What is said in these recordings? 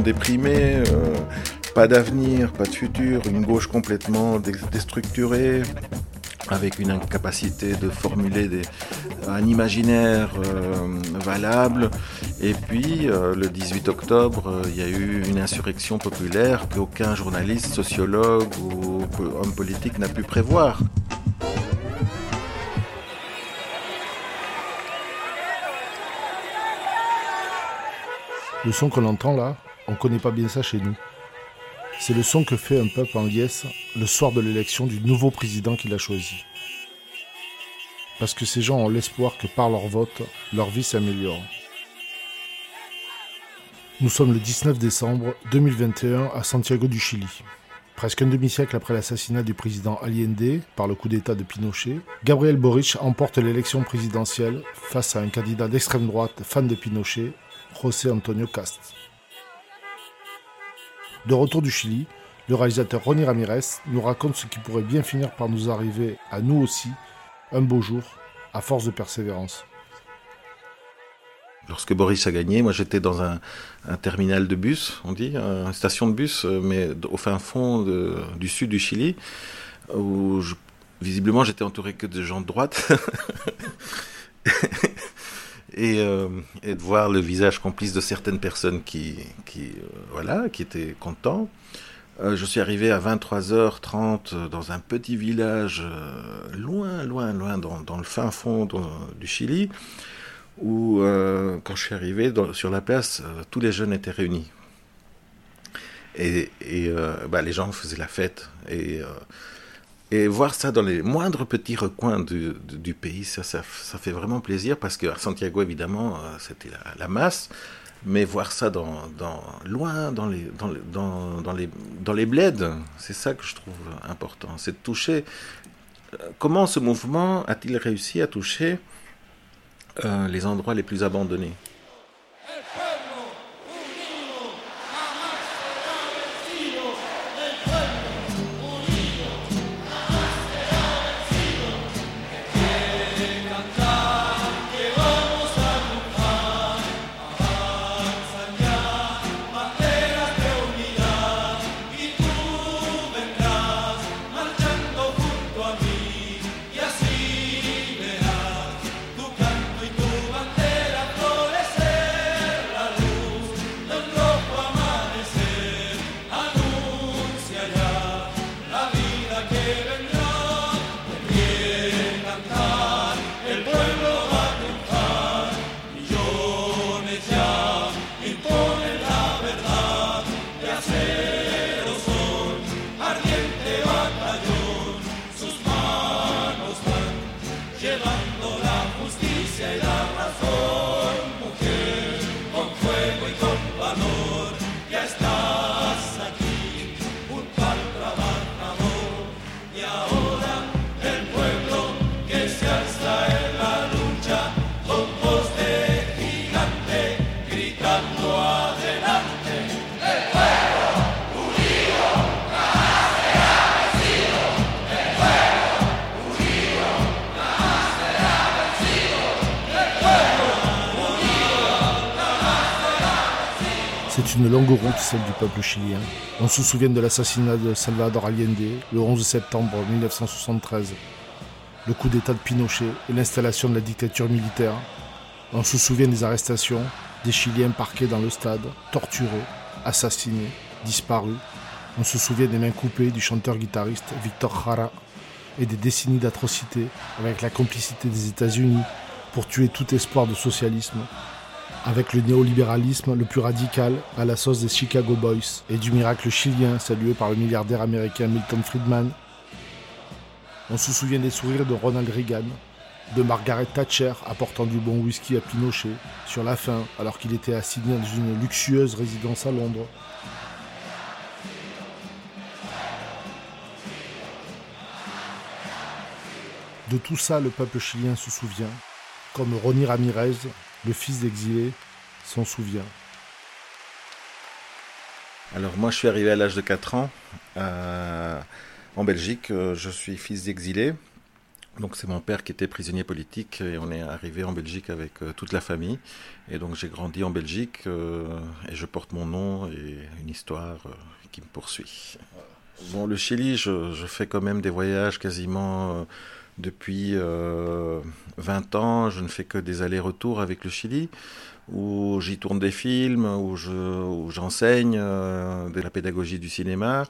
sont déprimés, pas d'avenir, pas de futur, une gauche complètement déstructurée, avec une incapacité de formuler un imaginaire euh, valable. Et puis, euh, le 18 octobre, euh, il y a eu une insurrection populaire qu'aucun journaliste, sociologue ou homme politique n'a pu prévoir. Le son qu'on entend là, on ne connaît pas bien ça chez nous. C'est le son que fait un peuple en liesse le soir de l'élection du nouveau président qu'il a choisi. Parce que ces gens ont l'espoir que par leur vote, leur vie s'améliore. Nous sommes le 19 décembre 2021 à Santiago du Chili. Presque un demi-siècle après l'assassinat du président Allende par le coup d'État de Pinochet, Gabriel Boric emporte l'élection présidentielle face à un candidat d'extrême droite fan de Pinochet, José Antonio Cast. De retour du Chili, le réalisateur Ronnie Ramirez nous raconte ce qui pourrait bien finir par nous arriver à nous aussi un beau jour, à force de persévérance. Lorsque Boris a gagné, moi j'étais dans un, terminal de bus, on dit, une station de bus, euh, mais au fin fond du sud du Chili, où visiblement j'étais entouré que de gens de droite. Euh, et, de voir le visage complice de certaines personnes qui, euh, voilà, qui étaient contents. Euh, je suis arrivé à 23h30 dans un petit village loin, loin, loin, dans, le fin fond du Chili, où quand je suis arrivé sur la place, tous les jeunes étaient réunis. Et, et bah, les gens faisaient la fête. Et et voir ça dans les moindres petits recoins du, du, pays, ça, ça, ça, fait vraiment plaisir parce que à Santiago, évidemment, euh, c'était la, masse. Mais voir ça dans, dans loin, dans les, dans, dans, dans, les, dans les bleds, c'est ça que je trouve important. C'est de toucher. Euh, comment ce mouvement a-t-il réussi à toucher euh, les endroits les plus abandonnés? Une longue route, celle du peuple chilien. On se souvient de l'assassinat de Salvador Allende le 11 septembre 1973, le coup d'État de Pinochet et l'installation de la dictature militaire. On se souvient des arrestations, des Chiliens parqués dans le stade, torturés, assassinés, disparus. On se souvient des mains coupées du chanteur-guitariste Victor Jara et des décennies d'atrocités avec la complicité des États-Unis pour tuer tout espoir de socialisme avec le néolibéralisme le plus radical à la sauce des Chicago Boys et du miracle chilien salué par le milliardaire américain Milton Friedman. On se souvient des sourires de Ronald Reagan, de Margaret Thatcher apportant du bon whisky à Pinochet sur la fin alors qu'il était assigné dans une luxueuse résidence à Londres. De tout ça, le peuple chilien se souvient, comme Ronnie Ramirez, le fils d'exilé s'en souvient. Alors moi je suis arrivé à l'âge de 4 ans euh, en Belgique, euh, je suis fils d'exilé. Donc c'est mon père qui était prisonnier politique et on est arrivé en Belgique avec toute la famille. Et donc j'ai grandi en Belgique et je porte mon nom et une histoire qui me poursuit. Bon, le Chili, je, fais quand même des voyages quasiment depuis 20 ans. Je ne fais que des allers-retours avec le Chili où j'y tourne des films, où, j'enseigne euh, de la pédagogie du cinéma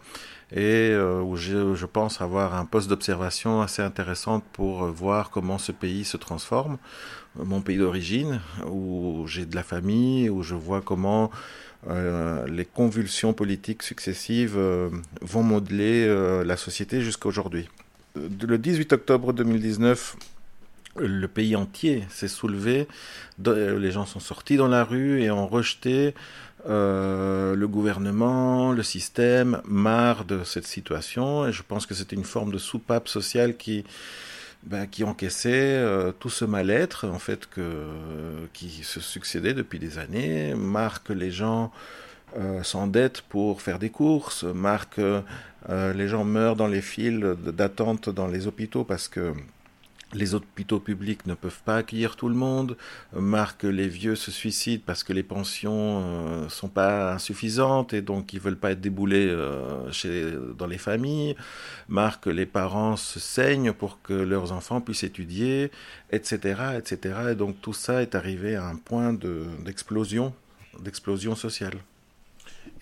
et euh, où je, pense avoir un poste d'observation assez intéressant pour voir comment ce pays se transforme, mon pays d'origine, où j'ai de la famille, où je vois comment euh, les convulsions politiques successives vont modeler la société jusqu'à aujourd'hui. Le 18 octobre 2019, le pays entier s'est soulevé, euh, les gens sont sortis dans la rue et ont rejeté euh, le gouvernement, le système, marre de cette situation. Et je pense que c'était une forme de soupape sociale qui, ben, qui encaissait euh, tout ce mal-être en fait que, qui se succédait depuis des années, marre que les gens s'endettent pour faire des courses, marre que les gens meurent dans les files d'attente dans les hôpitaux parce que les hôpitaux publics ne peuvent pas accueillir tout le monde. Marque les vieux se suicident parce que les pensions euh, sont pas insuffisantes et donc ils veulent pas être déboulés euh, chez, dans les familles. Marque les parents se saignent pour que leurs enfants puissent étudier, etc., etc. Et donc tout ça est arrivé à un point d'explosion, d'explosion sociale.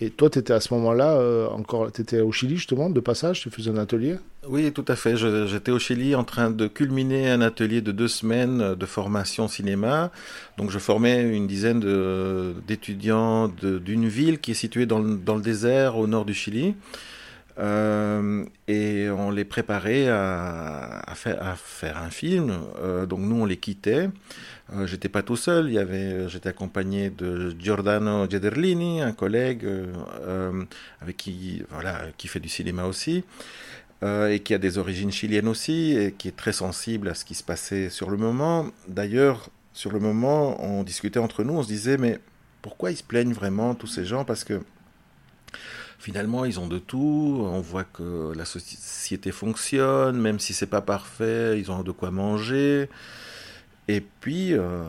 Et toi, tu étais à ce moment-là, euh, encore, tu étais au Chili justement, de passage, tu faisais un atelier? Oui, tout à fait. J'étais au Chili en train de culminer un atelier de deux semaines de formation cinéma. Donc je formais une dizaine d'étudiants d'une ville qui est située dans le, dans le, désert au nord du Chili. Euh, et on les préparait à, faire, un film. Euh, donc nous, on les quittait. Euh, j'étais pas tout seul, avait, j'étais accompagné de Giordano Gederlini, un collègue euh, avec qui, voilà, qui fait du cinéma aussi, euh, et qui a des origines chiliennes aussi, et qui est très sensible à ce qui se passait sur le moment. D'ailleurs, sur le moment, on discutait entre nous, on se disait, mais pourquoi ils se plaignent vraiment, tous ces gens? Parce que finalement, ils ont de tout. On voit que la société fonctionne, même si c'est pas parfait, ils ont de quoi manger. Et puis, euh,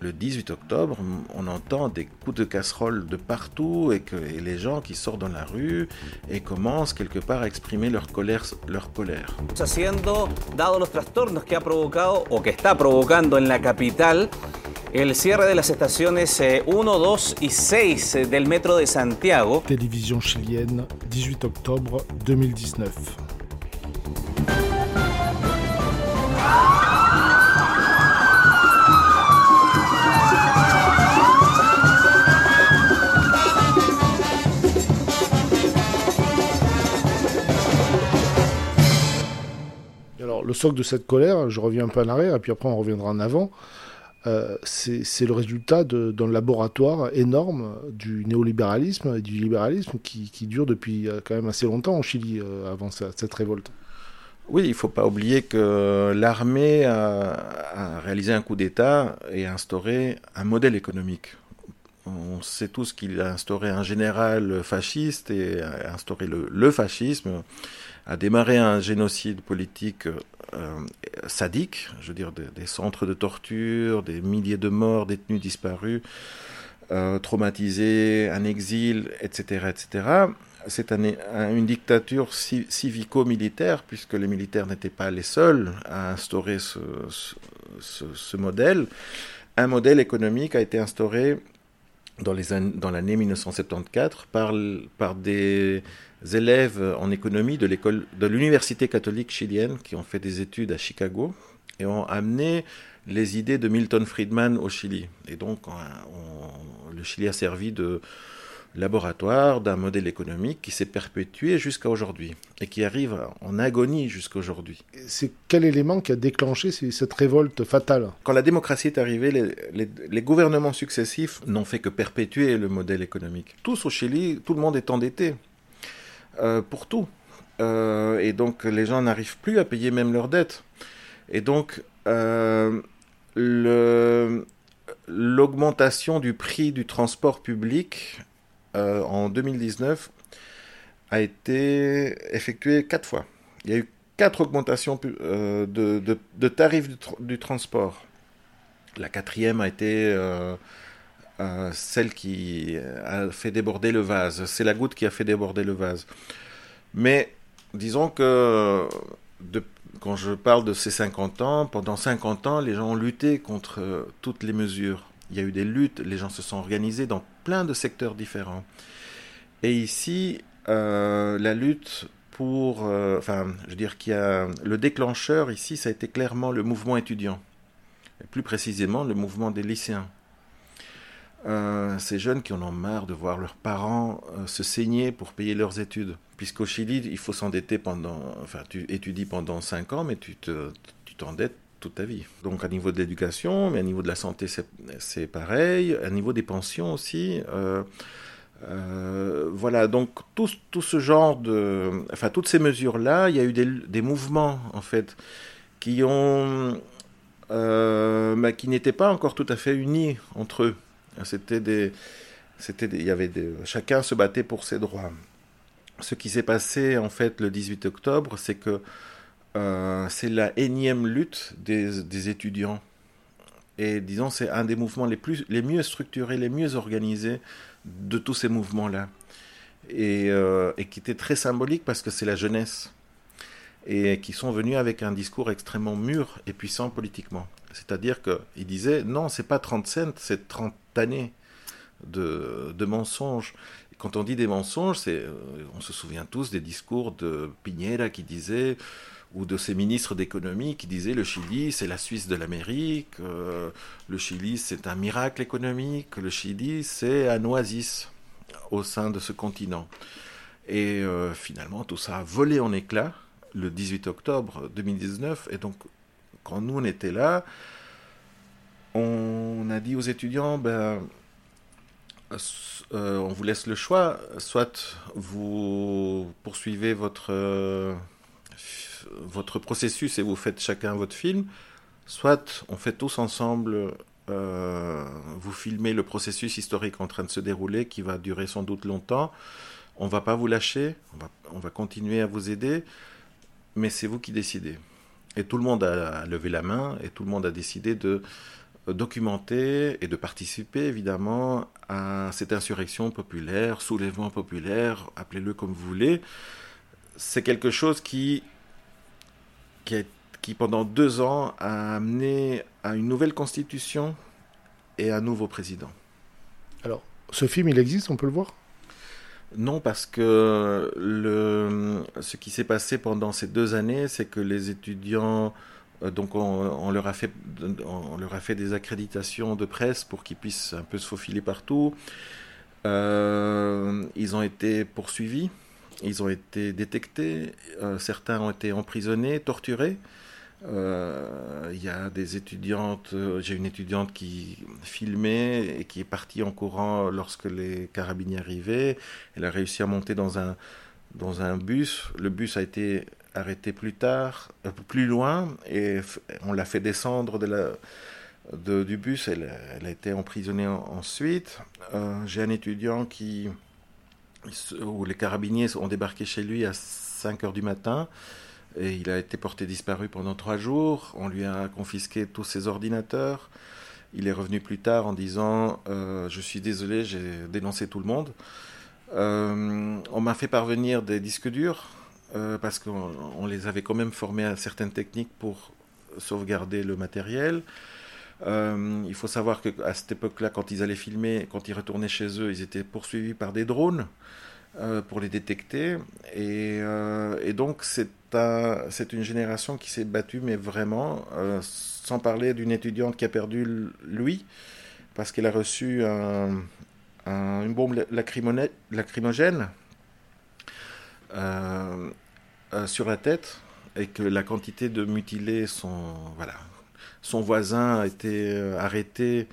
le 18 octobre, on entend des coups de casserole de partout et que les gens qui sortent dans la rue et commencent quelque part à exprimer leur colère. Leur colère. Haciendo, dado los trastornos que ha provocado o que está provocando en la capital, el cierre de las estaciones 1, eh, 2 y 6 eh, del metro de Santiago. Télévision chilienne, 18 octobre 2019. le socle de cette colère, je reviens un peu en arrière, et puis après on reviendra en avant, euh, c'est le résultat d'un laboratoire énorme du néolibéralisme et du libéralisme qui, dure depuis euh, quand même assez longtemps en Chili euh, avant cette révolte. Oui, il ne faut pas oublier que l'armée a, réalisé un coup d'État et a instauré un modèle économique. On sait tous qu'il a instauré un général fasciste et a instauré le fascisme, a démarré un génocide politique sadiques, je veux dire des, centres de torture, des milliers de morts, détenus disparus, euh, traumatisés, un exil, etc., etc. C'est une dictature civico-militaire, puisque les militaires n'étaient pas les seuls à instaurer ce, modèle. Un modèle économique a été instauré dans l'année 1974 par, des élèves en économie de l'université catholique chilienne qui ont fait des études à Chicago et ont amené les idées de Milton Friedman au Chili. Et donc, le Chili a servi de laboratoire d'un modèle économique qui s'est perpétué jusqu'à aujourd'hui et qui arrive en agonie jusqu'à aujourd'hui. C'est quel élément qui a déclenché cette révolte fatale? Quand la démocratie est arrivée, les, les gouvernements successifs n'ont fait que perpétuer le modèle économique. Tous au Chili, tout le monde est endetté. Euh, pour tout. Euh, et donc les gens n'arrivent plus à payer même leurs dettes. Et donc euh, l'augmentation du prix du transport public en 2019 a été effectuée quatre fois. Il y a eu quatre augmentations de, de, tarifs du, transport. La quatrième a été celle qui a fait déborder le vase. C'est la goutte qui a fait déborder le vase. Mais disons que quand je parle de ces 50 ans, pendant 50 ans, les gens ont lutté contre euh, toutes les mesures. Il y a eu des luttes, les gens se sont organisés dans plein de secteurs différents. Et ici, euh, la lutte pour, euh, enfin, je veux dire qu'il y a le déclencheur ici, ça a été clairement le mouvement étudiant, et plus précisément le mouvement des lycéens. Euh, ces jeunes qui en ont marre de voir leurs parents se saigner pour payer leurs études. Puisqu'au Chili, il faut s'endetter pendant. Enfin, tu étudies pendant 5 ans, mais tu t'endettes tu ta vie. Donc, à niveau de l'éducation, mais à niveau de la santé, c'est pareil. À niveau des pensions aussi. Euh, voilà, donc tout, tout, ce genre de. Enfin, toutes ces mesures-là, il y a eu des, des, mouvements, en fait, qui ont. Bah, qui n'étaient pas encore tout à fait unis entre eux. C'était des, c'était il y avait des, chacun se battait pour ses droits. Ce qui s'est passé en fait le 18 octobre, c'est que euh, c'est la énième lutte des, étudiants. Et disons, c'est un des mouvements les, plus, les mieux structurés, les mieux organisés de tous ces mouvements-là. Et, euh, et, qui était très symbolique parce que c'est la jeunesse. Et qui sont venus avec un discours extrêmement mûr et puissant politiquement. C'est-à-dire qu'ils disaient non, c'est pas 30 cents, c'est 30 années de, de mensonges. quand on dit des mensonges, euh, on se souvient tous des discours de Piñera qui disait, ou de ses ministres d'économie qui disaient le Chili c'est la Suisse de l'Amérique, euh, le Chili c'est un miracle économique, le Chili c'est un oasis au sein de ce continent. Et euh, finalement tout ça a volé en éclats le 18 octobre 2019 et donc quand nous on était là, on a dit aux étudiants, ben, euh, on vous laisse le choix, soit vous poursuivez votre, votre processus et vous faites chacun votre film, soit on fait tous ensemble, euh, vous filmez le processus historique en train de se dérouler qui va durer sans doute longtemps. On va pas vous lâcher, on va, on va continuer à vous aider, mais c'est vous qui décidez. Et tout le monde a levé la main et tout le monde a décidé de documenter et de participer évidemment à cette insurrection populaire, soulèvement populaire, appelez-le comme vous voulez. C'est quelque chose qui, qui, qui, pendant deux ans a amené à une nouvelle constitution et un nouveau président. Alors, ce film, il existe, on peut le voir? Non, parce que le, ce qui s'est passé pendant ces deux années, c'est que les étudiants euh, donc on, leur a fait, on leur a fait des accréditations de presse pour qu'ils puissent un peu se faufiler partout. Euh, ils ont été poursuivis, ils ont été détectés, euh, certains ont été emprisonnés, torturés. Il y a des étudiantes, j'ai une étudiante qui filmait et qui est partie en courant lorsque les carabiniers arrivaient. Elle a réussi à monter dans un, dans un bus. Le bus a été arrêté plus tard, plus loin, et on l'a fait descendre du bus. Elle, elle, a été emprisonnée ensuite. Euh, j'ai un étudiant qui, où les carabiniers ont débarqué chez lui à 5 heures du matin. Et il a été porté disparu pendant trois jours. On lui a confisqué tous ses ordinateurs. Il est revenu plus tard en disant euh, Je suis désolé, j'ai dénoncé tout le monde. Euh, on m'a fait parvenir des disques durs euh, parce qu'on les avait quand même formés à certaines techniques pour sauvegarder le matériel. Euh, il faut savoir qu'à cette époque-là, quand ils allaient filmer, quand ils retournaient chez eux, ils étaient poursuivis par des drones euh, pour les détecter. Et, et donc, c'est un, une génération qui s'est battue, mais vraiment, sans parler d'une étudiante qui a perdu lui, parce qu'elle a reçu un, une bombe lacrymogène euh, euh, sur la tête et que la quantité de mutilés sont voilà son voisin a été euh, arrêté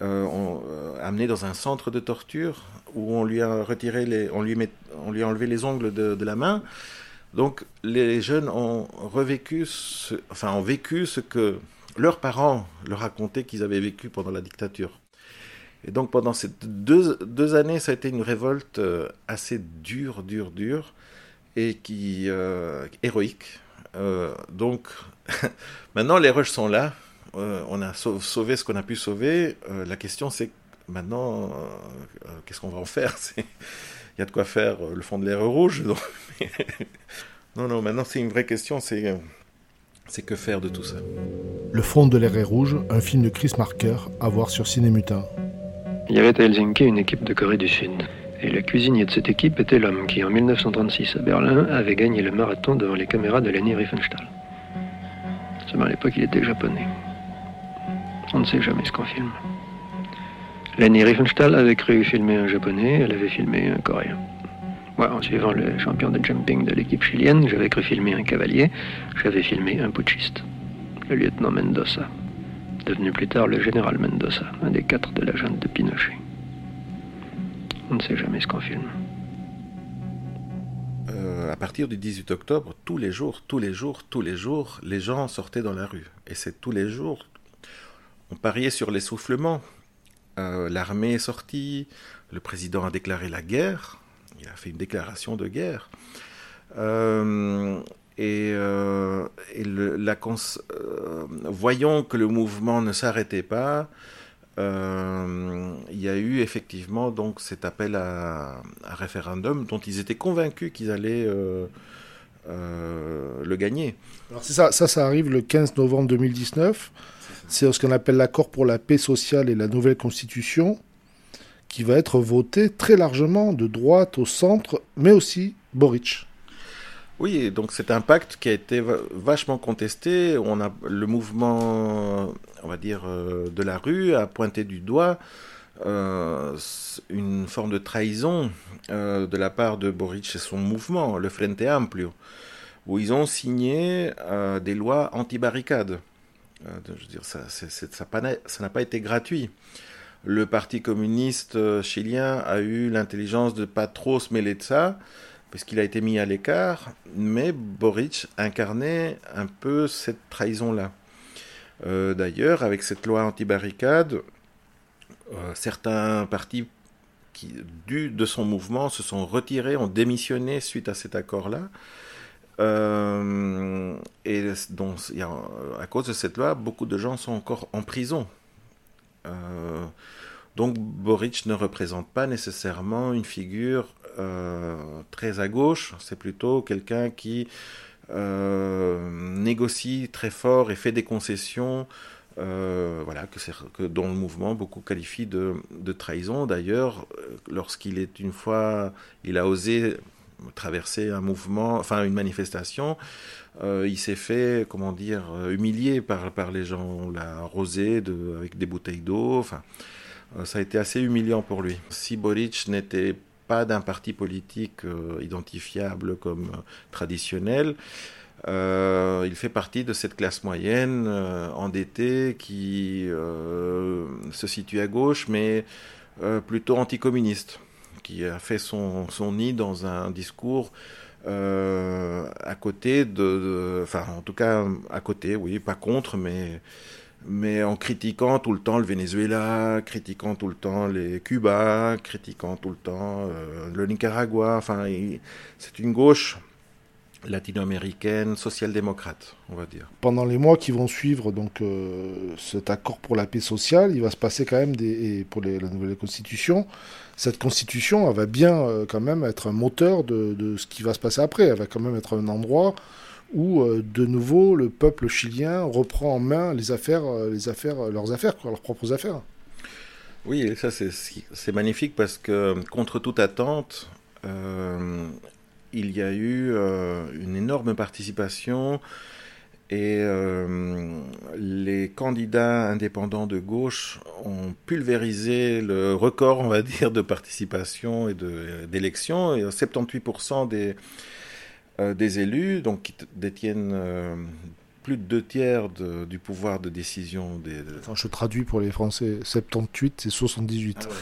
amené dans un centre de torture où on lui a retiré les on lui a enlevé les ongles de, la main. Donc les jeunes ont revécu ce, enfin ont vécu ce que leurs parents leur racontaient qu'ils avaient vécu pendant la dictature. Et donc pendant ces deux, deux, années, ça a été une révolte assez dure, dure, dure, et qui euh, héroïque, donc, maintenant, les rushs sont là. on a sauvé ce qu'on a pu sauver. la question, c'est maintenant, qu'est-ce qu'on va en faire? Il y a de quoi faire le fond de l'air rouge. non, non, maintenant, c'est une vraie question. C'est c'est que faire de tout ça Le fond de l'air rouge, un film de Chris Marker à voir sur Cinémutin. Il y avait à Helsinki une équipe de Corée du Sud. Et le cuisinier de cette équipe était l'homme qui, en 1936 à Berlin, avait gagné le marathon devant les caméras de Leni Riefenstahl. Seulement à l'époque, il était japonais. On ne sait jamais ce qu'on filme. Leni Riefenstahl avait cru filmer un japonais, elle avait filmé un coréen. Moi, en suivant le champion de jumping de l'équipe chilienne, j'avais cru filmer un cavalier, j'avais filmé un putschiste, le lieutenant Mendoza, devenu plus tard le général Mendoza, un des quatre de la junte de Pinochet. On ne sait jamais ce qu'on filme. À partir du 18 octobre, tous les jours, tous les jours, tous les jours, les gens sortaient dans la rue. Et c'est tous les jours. On pariait sur l'essoufflement. Euh, l'armée est sortie, le président a déclaré la guerre, il a fait une déclaration de guerre. Euh, et, euh, euh, voyant que le mouvement ne s'arrêtait pas, il y a eu effectivement donc cet appel à, référendum dont ils étaient convaincus qu'ils allaient le gagner. Alors c'est ça, ça, ça arrive le 15 novembre 2019. C'est ce qu'on appelle l'accord pour la paix sociale et la nouvelle constitution qui va être voté très largement de droite au centre, mais aussi Boric. Oui, donc c'est un pacte qui a été vachement contesté. On a le mouvement, on va dire, euh, de la rue a pointé du doigt euh, une forme de trahison euh, de la part de Boric et son mouvement, le Frente Amplio, où ils ont signé des lois anti-barricades. je veux dire, ça n'a pas été gratuit le Parti communiste chilien a eu l'intelligence de pas trop se mêler de ça, parce qu'il a été mis à l'écart, mais Boric incarnait un peu cette trahison-là. Euh, d'ailleurs, avec cette loi anti-barricade, euh, certains partis qui, de son mouvement se sont retirés, ont démissionné suite à cet accord-là. et donc, à cause de cette loi, beaucoup de gens sont encore en prison. Euh, donc Boric ne représente pas nécessairement une figure euh, très à gauche, c'est plutôt quelqu'un qui euh, négocie très fort et fait des concessions, voilà, que, que dont le mouvement beaucoup qualifie de, de trahison. D'ailleurs, lorsqu'il est une fois, il a osé traverser un mouvement, enfin une manifestation, euh, il s'est fait, comment dire, euh, humilier par, par les gens. On l'a arrosé de, avec des bouteilles d'eau. Enfin, euh, ça a été assez humiliant pour lui. Si Boric n'était pas d'un parti politique identifiable comme traditionnel, il fait partie de cette classe moyenne endettée qui se situe à gauche, mais plutôt anticommuniste, qui a fait son, son nid dans un discours euh, à côté de, enfin en tout cas à côté, oui, pas contre, mais mais en critiquant tout le temps le Venezuela, critiquant tout le temps les Cuba, critiquant tout le temps euh, le Nicaragua. Enfin, c'est une gauche latino-américaine, social-démocrate, on va dire. Pendant les mois qui vont suivre donc euh, cet accord pour la paix sociale, il va se passer quand même des et pour la nouvelle constitution, cette constitution elle va bien euh, quand même être un moteur de, de, ce qui va se passer après. Elle va quand même être un endroit où euh, de nouveau le peuple chilien reprend en main les affaires, les affaires, leurs affaires, leurs propres affaires. Oui, et ça c'est magnifique parce que contre toute attente, il y a eu euh, une énorme participation et euh, les candidats indépendants de gauche ont pulvérisé le record, on va dire, de participation et d'élection. Et 78% des, euh, des élus, donc qui détiennent plus de deux tiers du pouvoir de décision des. je traduis pour les Français 78, c'est 78.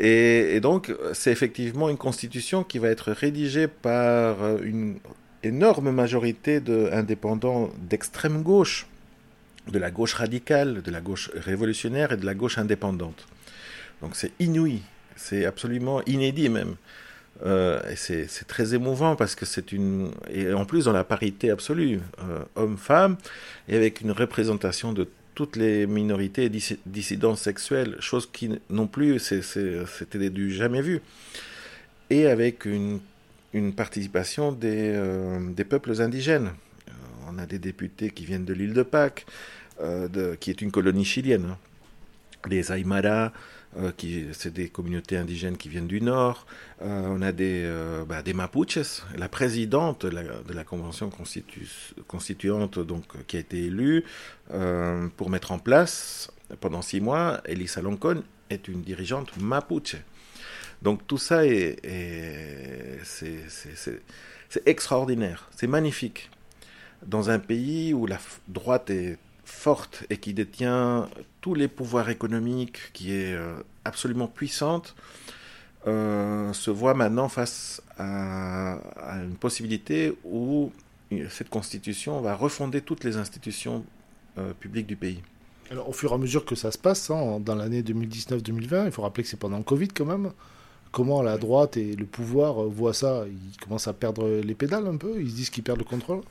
Et, donc, c'est effectivement une constitution qui va être rédigée par une énorme majorité d'indépendants d'extrême gauche, de la gauche radicale, de la gauche révolutionnaire et de la gauche indépendante. Donc c'est inouï, c'est absolument inédit même. Euh, c'est très émouvant parce que c'est une. Et en plus, dans la parité absolue, euh, homme-femme, et avec une représentation de toutes les minorités et dissidences sexuelles, chose qui non plus, c'était du jamais vu. Et avec une, participation des, euh, des, peuples indigènes. On a des députés qui viennent de l'île de Pâques, qui est une colonie chilienne. Hein. Les Aymara, euh, c'est des communautés indigènes qui viennent du nord. Euh, on a des, euh, bah, des Mapuches. La présidente de la, convention constituante, donc, qui a été élue pour mettre en place pendant six mois, Elisa Loncon est une dirigeante Mapuche. Donc tout ça est c'est extraordinaire, c'est magnifique. Dans un pays où la droite est forte et qui détient tous les pouvoirs économiques, qui est euh, absolument puissante, euh, se voit maintenant face à, une possibilité où cette constitution va refonder toutes les institutions euh, publiques du pays. Alors, au fur et à mesure que ça se passe, hein, dans l'année 2019-2020, il faut rappeler que c'est pendant le Covid quand même, comment la droite et le pouvoir voient ça? Ils commencent à perdre les pédales un peu? Ils se disent qu'ils perdent le contrôle?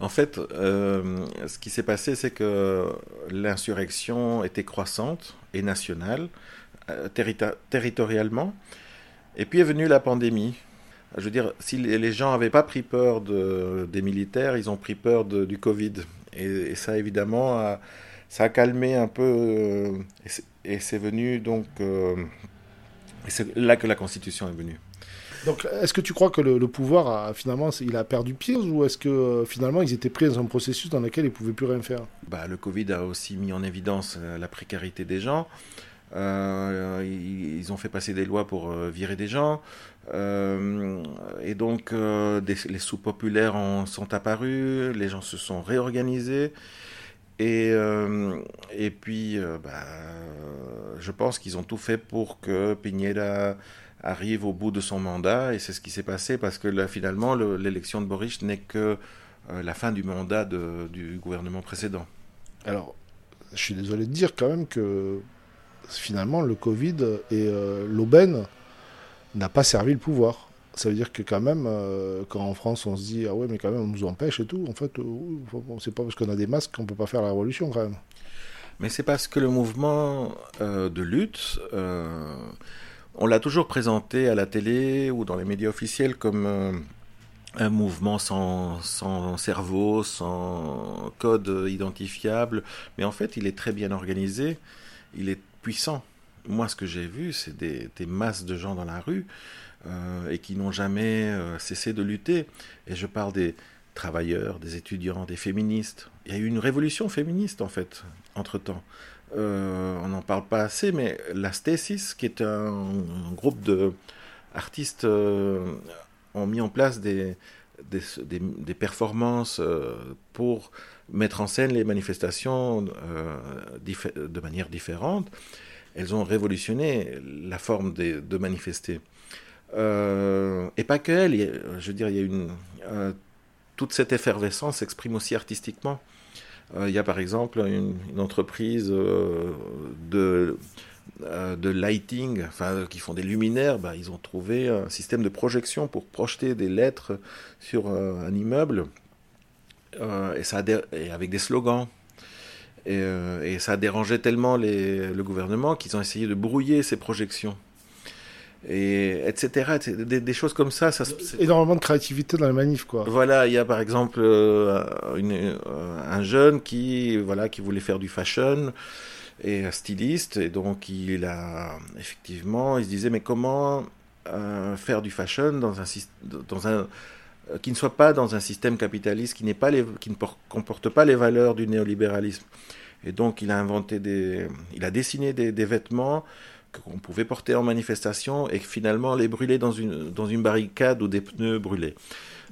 En fait, euh, ce qui s'est passé, c'est que l'insurrection était croissante et nationale, euh, territorialement. Et puis est venue la pandémie. Je veux dire, si les gens n'avaient pas pris peur des militaires, ils ont pris peur du Covid. Et, ça, évidemment, ça a calmé un peu. Euh, et c'est venu donc. c'est là que la Constitution est venue. Donc, est-ce que tu crois que le, pouvoir a finalement il a perdu pied ou est-ce que euh, finalement ils étaient pris dans un processus dans lequel ils pouvaient plus rien faire? Bah, le Covid a aussi mis en évidence euh, la précarité des gens. Euh, ils, ont fait passer des lois pour virer des gens. et donc, les sous-populaires sont apparus, les gens se sont réorganisés. Et, et puis, bah, je pense qu'ils ont tout fait pour que Piñera arrive au bout de son mandat, et c'est ce qui s'est passé parce que là, finalement, l'élection de Boris n'est que euh, la fin du mandat du gouvernement précédent. Alors, je suis désolé de dire quand même que finalement, le Covid et euh, l'aubaine n'a pas servi le pouvoir. Ça veut dire que quand même, euh, quand en France on se dit ah ouais mais quand même on nous empêche et tout, en fait c'est pas parce qu'on a des masques qu'on peut pas faire la révolution quand même. Mais c'est parce que le mouvement de lutte on l'a toujours présenté à la télé ou dans les médias officiels comme euh, un mouvement sans, cerveau, sans code identifiable. Mais en fait, il est très bien organisé, il est puissant. Moi, ce que j'ai vu, c'est des, masses de gens dans la rue euh, et qui n'ont jamais euh, cessé de lutter. Et je parle des travailleurs, des étudiants, des féministes. Il y a eu une révolution féministe, en fait, entre-temps. Euh, on n'en parle pas assez, mais la Stasis, qui est un, groupe de artistes, euh, ont mis en place des, performances euh, pour mettre en scène les manifestations de manière différente. Elles ont révolutionné la forme de manifester. et pas que elles, je veux dire, il y a une, toute cette effervescence s'exprime aussi artistiquement. Euh, il y a par exemple une, entreprise euh, de, euh, de lighting, enfin, qui font des luminaires. Bah, ils ont trouvé un système de projection pour projeter des lettres sur un immeuble et, avec des slogans. Et, et, ça a dérangé tellement les, le gouvernement qu'ils ont essayé de brouiller ces projections et etc. Des, choses comme ça. ça Énormément de créativité dans la manif, quoi. Voilà, il y a par exemple euh, une, euh, un jeune qui, voilà, qui voulait faire du fashion et un styliste, et donc il a effectivement, il se disait mais comment euh, faire du fashion dans un dans un qui ne soit pas dans un système capitaliste qui n'est pas les, qui ne comporte pas les valeurs du néolibéralisme. Et donc il a inventé des, il a dessiné des, des vêtements qu'on pouvait porter en manifestation et finalement les brûler dans une, dans une barricade ou des pneus brûlés.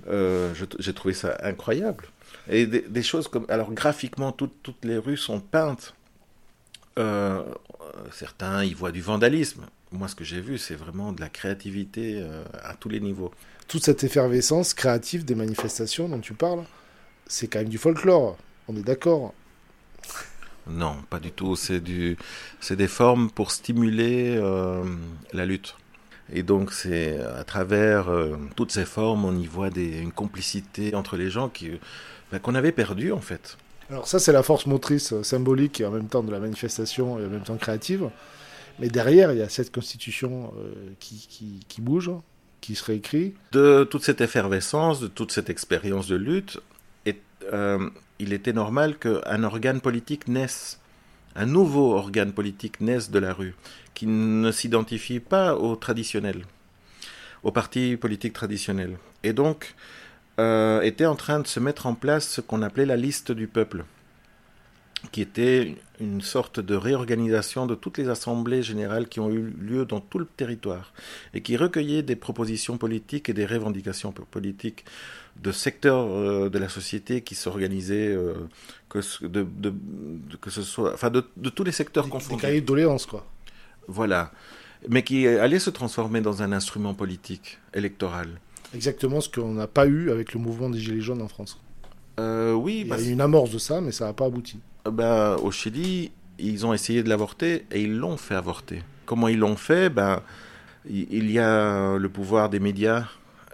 Euh, j'ai trouvé ça incroyable. Et des, choses comme... Alors graphiquement, toutes les rues sont peintes. Euh, certains y voient du vandalisme. Moi, ce que j'ai vu, c'est vraiment de la créativité euh, à tous les niveaux. Toute cette effervescence créative des manifestations dont tu parles, c'est quand même du folklore. On est d'accord. Non, pas du tout. C'est du, c'est des formes pour stimuler euh, la lutte. Et donc, c'est à travers euh, toutes ces formes, on y voit des, une complicité entre les gens qui, ben, qu'on avait perdu en fait. Alors ça, c'est la force motrice symbolique et en même temps de la manifestation et en même temps créative. Mais derrière, il y a cette constitution euh, qui, qui, qui, bouge, qui se réécrit. De toute cette effervescence, de toute cette expérience de lutte, et, euh, il était normal qu'un organe politique naisse, un nouveau organe politique naisse de la rue, qui ne s'identifie pas au traditionnel, au parti politique traditionnel. Et donc, euh, était en train de se mettre en place ce qu'on appelait la liste du peuple, qui était une sorte de réorganisation de toutes les assemblées générales qui ont eu lieu dans tout le territoire et qui recueillait des propositions politiques et des revendications politiques de secteurs euh, de la société qui s'organisaient, euh, que, de, de, que ce soit, enfin de, de tous les secteurs confondus. Des cahiers de doléances, quoi. Voilà, mais qui allait se transformer dans un instrument politique électoral exactement ce qu'on n'a pas eu avec le mouvement des Gilets jaunes en France. Euh, oui, il y a eu une amorce de ça, mais ça n'a pas abouti. Ben, au Chili, ils ont essayé de l'avorter et ils l'ont fait avorter. Comment ils l'ont fait? Ben, Il y a le pouvoir des médias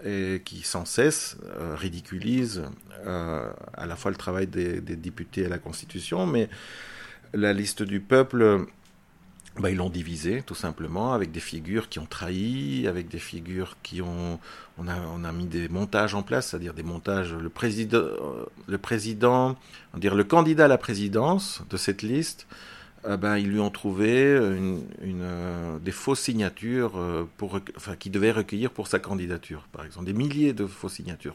et qui sans cesse euh, ridiculise euh, à la fois le travail des, des, députés à la Constitution, mais la liste du peuple bah, ils l'ont divisé tout simplement avec des figures qui ont trahi, avec des figures qui ont, on a, on a mis des montages en place, c'est-à-dire des montages. Le président, le président, on dire le candidat à la présidence de cette liste, euh, ben, ils lui ont trouvé une, euh, des fausses signatures euh, pour, enfin, qui devaient recueillir pour sa candidature, par exemple, des milliers de fausses signatures.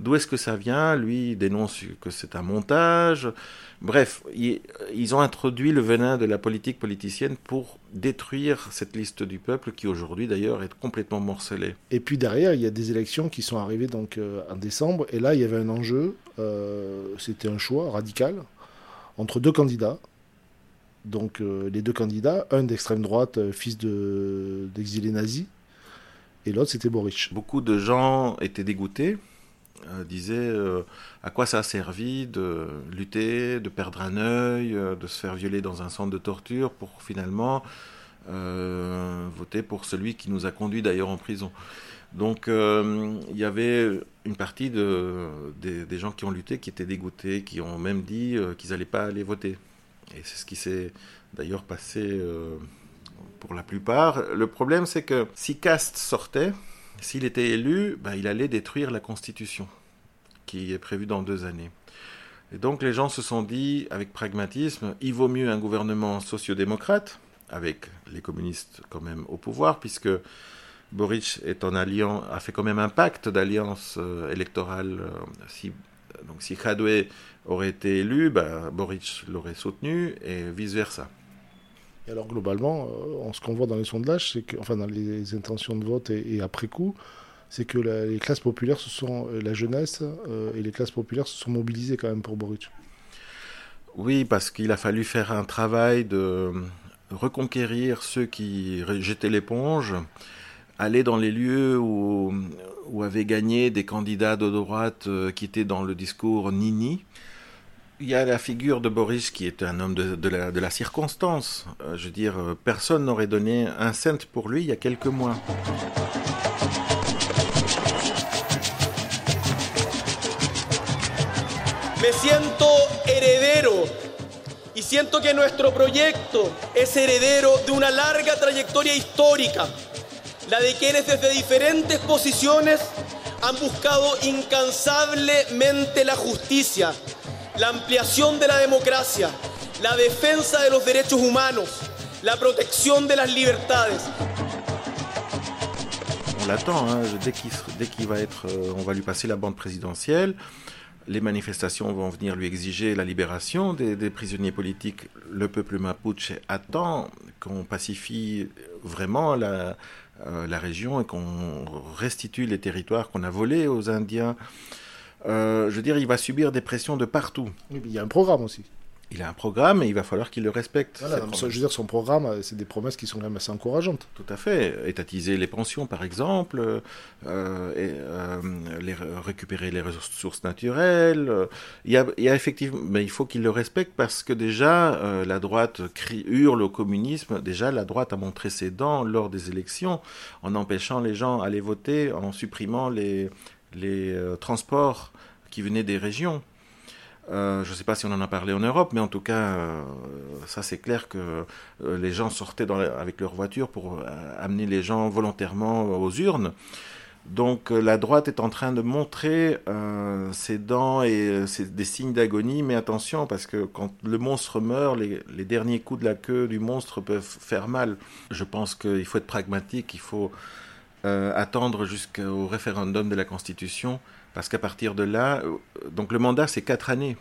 D'où est-ce que ça vient? Lui dénonce que c'est un montage. Bref, ils ont introduit le venin de la politique politicienne pour détruire cette liste du peuple qui aujourd'hui d'ailleurs est complètement morcelée. Et puis derrière, il y a des élections qui sont arrivées donc euh, en décembre et là il y avait un enjeu, euh, c'était un choix radical entre deux candidats. Donc euh, les deux candidats, un d'extrême droite, fils d'exilé de, nazi, et l'autre c'était Boric. Beaucoup de gens étaient dégoûtés disait euh, à quoi ça a servi de lutter, de perdre un œil, euh, de se faire violer dans un centre de torture pour finalement voter pour celui qui nous a conduit d'ailleurs en prison. Donc il y avait une partie de, des, des, gens qui ont lutté qui étaient dégoûtés, qui ont même dit qu'ils n'allaient pas aller voter. Et c'est ce qui s'est d'ailleurs passé pour la plupart. Le problème c'est que si Cast sortait, s'il était élu, ben, il allait détruire la Constitution, qui est prévue dans deux années. Et donc les gens se sont dit, avec pragmatisme, il vaut mieux un gouvernement sociodémocrate, avec les communistes quand même au pouvoir, puisque Boric est en alliance, a fait quand même un pacte d'alliance euh, électorale. Euh, si, donc si Khadwe aurait été élu, ben, Boric l'aurait soutenu, et vice-versa. Et alors globalement, euh, ce qu'on voit dans les sondages, c'est que, enfin dans les intentions de vote et, après coup, c'est que la, les classes populaires, sont, euh, la jeunesse euh, et les classes populaires se sont mobilisées quand même pour Boric. Oui, parce qu'il a fallu faire un travail de reconquérir ceux qui jetaient l'éponge, aller dans les lieux où, où avaient gagné des candidats de droite qui étaient dans le discours Nini il y a la figure de Boris qui est un homme de, de, la, de la, circonstance. Euh, je veux dire, personne n'aurait donné un cent pour lui il y a quelques mois. Me siento heredero y siento que nuestro proyecto es heredero de una larga trayectoria histórica, la de quienes desde diferentes posiciones han buscado incansablemente la justicia, la ampliación de la democracia, la defensa de los derechos humanos, la protección de las libertades. On l'attend, hein. dès qu'il qu va être, euh, on va lui passer la bande présidentielle, les manifestations vont venir lui exiger la libération des, des prisonniers politiques. Le peuple mapuche attend qu'on pacifie vraiment la, euh, la région et qu'on restitue les territoires qu'on a volés aux Indiens. Euh, je veux dire, il va subir des pressions de partout. Oui, il y a un programme aussi. il a un programme et il va falloir qu'il le respecte. Voilà, je veux dire, son programme, euh, c'est des promesses qui sont quand même assez encourageantes. Tout à fait. Étatiser les pensions, par exemple, euh, et, euh, les, récupérer les ressources naturelles. Il y a, il y a effectivement, mais il faut qu'il le respecte parce que déjà, la droite crie, hurle au communisme. Déjà, la droite a montré ses dents lors des élections en empêchant les gens d'aller voter, en supprimant les, les transports qui venaient des régions. Euh, je ne sais pas si on en a parlé en Europe, mais en tout cas, euh, ça c'est clair que euh, les gens sortaient avec leur voiture pour amener les gens volontairement aux urnes. Donc la droite est en train de montrer ses dents et des signes d'agonie, mais attention parce que quand le monstre meurt, les, derniers coups de la queue du monstre peuvent faire mal. Je pense qu'il faut être pragmatique, il faut attendre jusqu'au référendum de la Constitution parce qu'à partir de là, euh, donc le mandat c'est quatre années.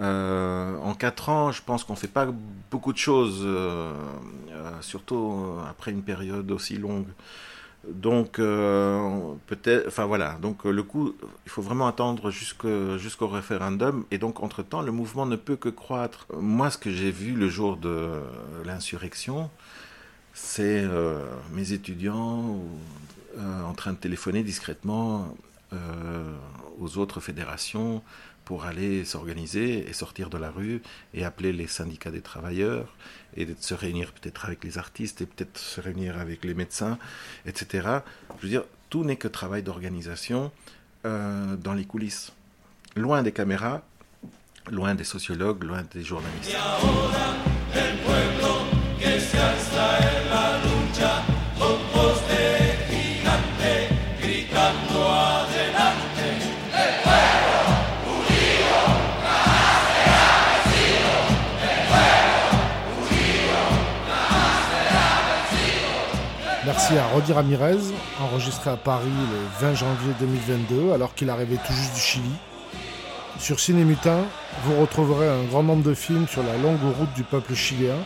Euh, en quatre ans, je pense qu'on ne fait pas beaucoup de choses, euh, surtout après une période aussi longue. Donc peut-être, enfin voilà. Donc le coup, il faut vraiment attendre jusqu'au référendum. Et donc entre temps, le mouvement ne peut que croître. Moi, ce que j'ai vu le jour de l'insurrection, c'est mes étudiants en train de téléphoner discrètement euh, aux autres fédérations pour aller s'organiser et sortir de la rue et appeler les syndicats des travailleurs et de se réunir peut-être avec les artistes et peut-être se réunir avec les médecins, etc. Je veux dire, tout n'est que travail d'organisation euh, dans les coulisses. Loin des caméras, loin des sociologues, loin des journalistes. À Rodi Ramirez, enregistré à Paris le 20 janvier 2022, alors qu'il arrivait tout juste du Chili. Sur Ciné Mutin, vous retrouverez un grand nombre de films sur la longue route du peuple chilien.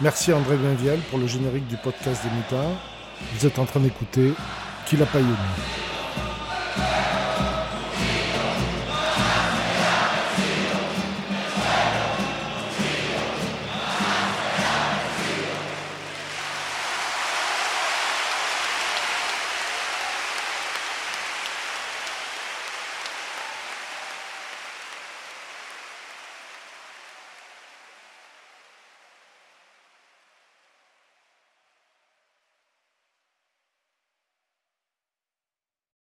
Merci à André Benviel pour le générique du podcast des Mutins. Vous êtes en train d'écouter Kila Payuni.